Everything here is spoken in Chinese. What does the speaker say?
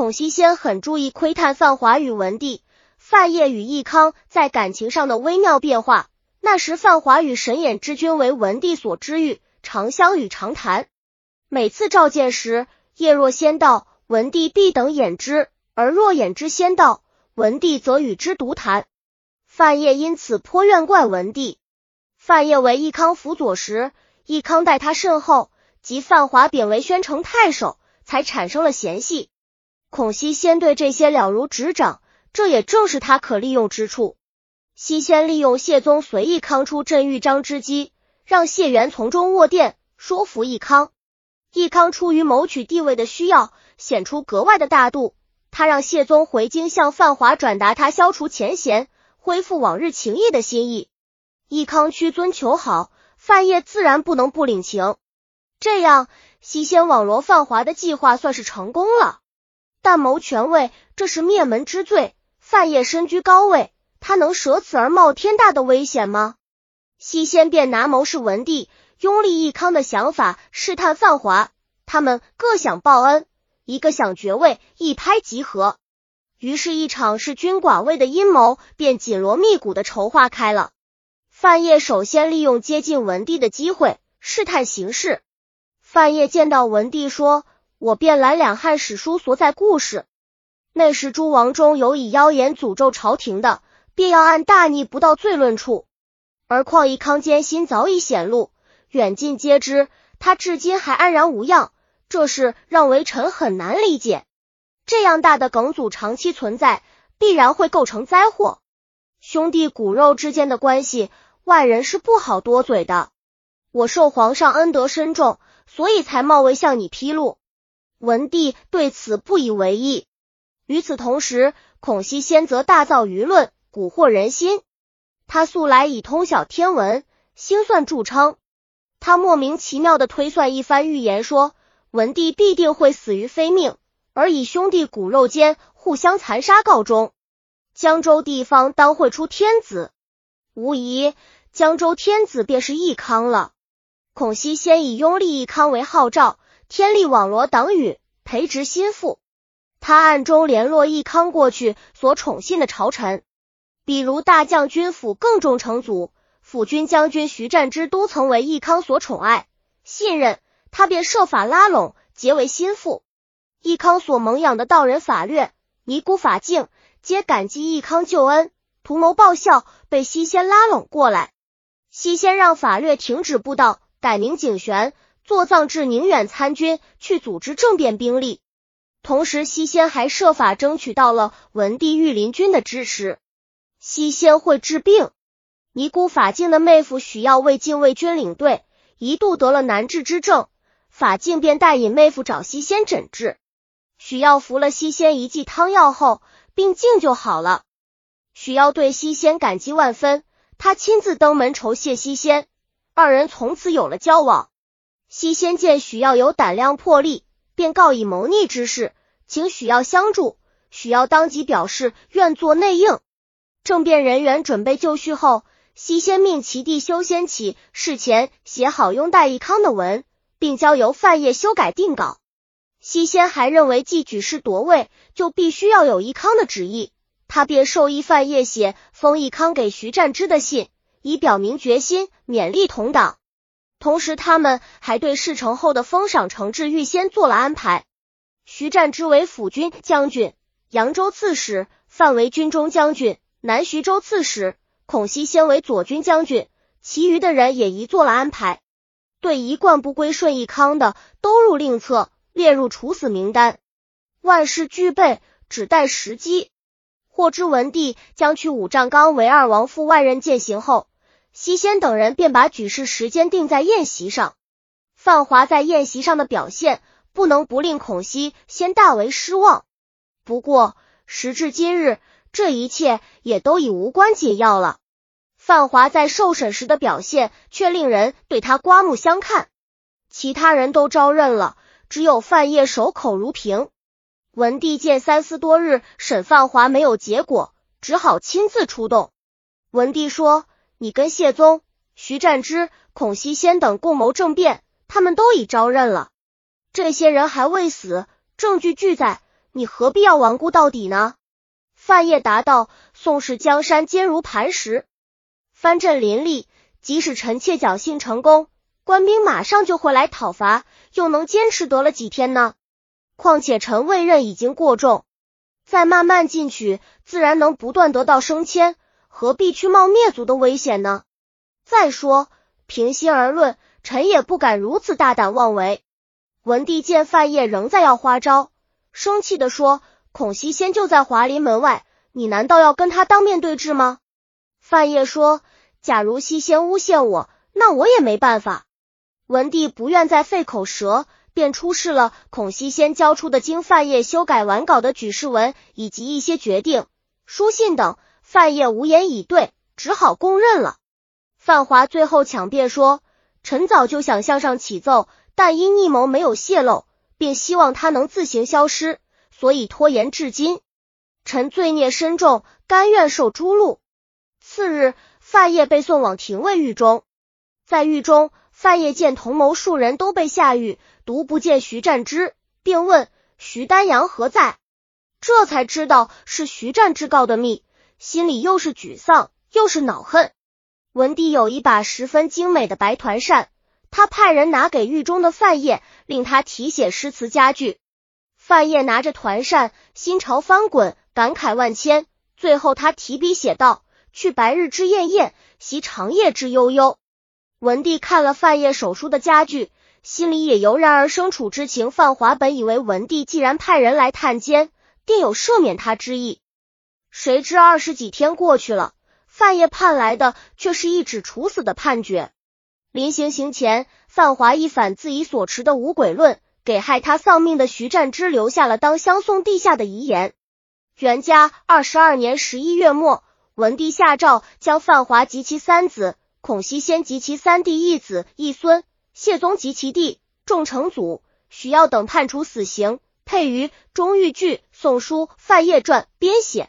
孔熙先很注意窥探范华与文帝、范晔与义康在感情上的微妙变化。那时范华与神眼之君为文帝所知遇，常相与常谈。每次召见时，叶若先到，文帝必等掩之；而若掩之先到，文帝则与之独谈。范晔因此颇怨怪文帝。范晔为义康辅佐时，义康待他甚厚，及范华贬为宣城太守，才产生了嫌隙。孔熙先对这些了如指掌，这也正是他可利用之处。西先利用谢宗随意康出镇豫章之机，让谢元从中卧垫，说服义康。义康出于谋取地位的需要，显出格外的大度。他让谢宗回京向范华转达他消除前嫌、恢复往日情谊的心意。义康屈尊求好，范晔自然不能不领情。这样，西先网罗范华的计划算是成功了。但谋权位，这是灭门之罪。范晔身居高位。他能舍此而冒天大的危险吗？西先便拿谋士文帝拥立义康的想法试探范华，他们各想报恩，一个想爵位，一拍即合。于是，一场弑君寡位的阴谋便紧锣密鼓的筹划开了。范晔首先利用接近文帝的机会试探形势。范晔见到文帝说：“我便览两汉史书所载故事，那时诸王中有以妖言诅咒朝廷的。”便要按大逆不道罪论处，而况义康艰辛早已显露，远近皆知，他至今还安然无恙，这事让微臣很难理解。这样大的梗阻长期存在，必然会构成灾祸。兄弟骨肉之间的关系，外人是不好多嘴的。我受皇上恩德深重，所以才冒昧向你披露。文帝对此不以为意。与此同时，孔熙先则大造舆论。蛊惑人心，他素来以通晓天文、星算著称。他莫名其妙的推算一番预言，说文帝必定会死于非命，而以兄弟骨肉间互相残杀告终。江州地方当会出天子，无疑江州天子便是义康了。孔熙先以拥立义康为号召，天力网罗党羽，培植心腹。他暗中联络义康过去所宠信的朝臣。比如大将军府更重成祖，辅军将军徐湛之都曾为义康所宠爱信任，他便设法拉拢结为心腹。义康所蒙养的道人法略、尼姑法镜，皆感激义康救恩，图谋报效，被西仙拉拢过来。西仙让法略停止布道，改名景玄，坐葬至宁远参军，去组织政变兵力。同时，西仙还设法争取到了文帝御林军的支持。西仙会治病，尼姑法镜的妹夫许耀为禁卫军领队，一度得了难治之症，法镜便带引妹夫找西仙诊治。许耀服了西仙一剂汤药后，病竟就好了。许耀对西仙感激万分，他亲自登门酬谢西仙，二人从此有了交往。西仙见许耀有胆量魄力，便告以谋逆之事，请许耀相助。许耀当即表示愿做内应。政变人员准备就绪后，西仙命其弟修仙起事前写好拥戴义康的文，并交由范晔修改定稿。西仙还认为，既举事夺位，就必须要有义康的旨意，他便授意范晔写封义康给徐湛之的信，以表明决心，勉励同党。同时，他们还对事成后的封赏惩治预先做了安排。徐湛之为辅军将军、扬州刺史，范为军中将军。南徐州刺史孔熙先为左军将军，其余的人也一做了安排。对一贯不归顺义康的，都入令册，列入处死名单。万事俱备，只待时机。获知文帝将去五丈冈为二王父外任践行后，西仙等人便把举事时间定在宴席上。范华在宴席上的表现，不能不令孔熙先大为失望。不过时至今日。这一切也都已无关紧要了。范华在受审时的表现却令人对他刮目相看。其他人都招认了，只有范晔守口如瓶。文帝见三思多日，审范华没有结果，只好亲自出动。文帝说：“你跟谢宗、徐占之、孔熙先等共谋政变，他们都已招认了。这些人还未死，证据俱在，你何必要顽固到底呢？范晔答道：“宋氏江山坚如磐石，藩镇林立，即使臣妾侥幸成功，官兵马上就会来讨伐，又能坚持得了几天呢？况且臣位任已经过重，再慢慢进取，自然能不断得到升迁，何必去冒灭族的危险呢？再说，平心而论，臣也不敢如此大胆妄为。”文帝见范晔仍在要花招，生气的说。孔熙先就在华林门外，你难道要跟他当面对质吗？范晔说：“假如西先诬陷我，那我也没办法。”文帝不愿再费口舌，便出示了孔熙先交出的经范晔修改完稿的举事文以及一些决定、书信等。范晔无言以对，只好供认了。范华最后强辩说：“臣早就想向上启奏，但因逆谋没有泄露，便希望他能自行消失。”所以拖延至今，臣罪孽深重，甘愿受诛戮。次日，范晔被送往廷尉狱中，在狱中，范晔见同谋数人都被下狱，独不见徐占之，便问徐丹阳何在，这才知道是徐占之告的密，心里又是沮丧又是恼恨。文帝有一把十分精美的白团扇，他派人拿给狱中的范晔，令他题写诗词佳句。范晔拿着团扇，心潮翻滚，感慨万千。最后，他提笔写道：“去白日之艳艳，袭长夜之悠悠。”文帝看了范晔手书的佳句，心里也油然而生处之情。范华本以为文帝既然派人来探监，定有赦免他之意，谁知二十几天过去了，范晔盼来的却是一纸处死的判决。临行刑前，范华一反自己所持的无鬼论。给害他丧命的徐占之留下了当相送地下的遗言。元嘉二十二年十一月末，文帝下诏将范华及其三子、孔熙先及其三弟一子一孙、谢宗及其弟、仲成祖、许耀等判处死刑，配于《中御剧·宋书·范晔传》编写。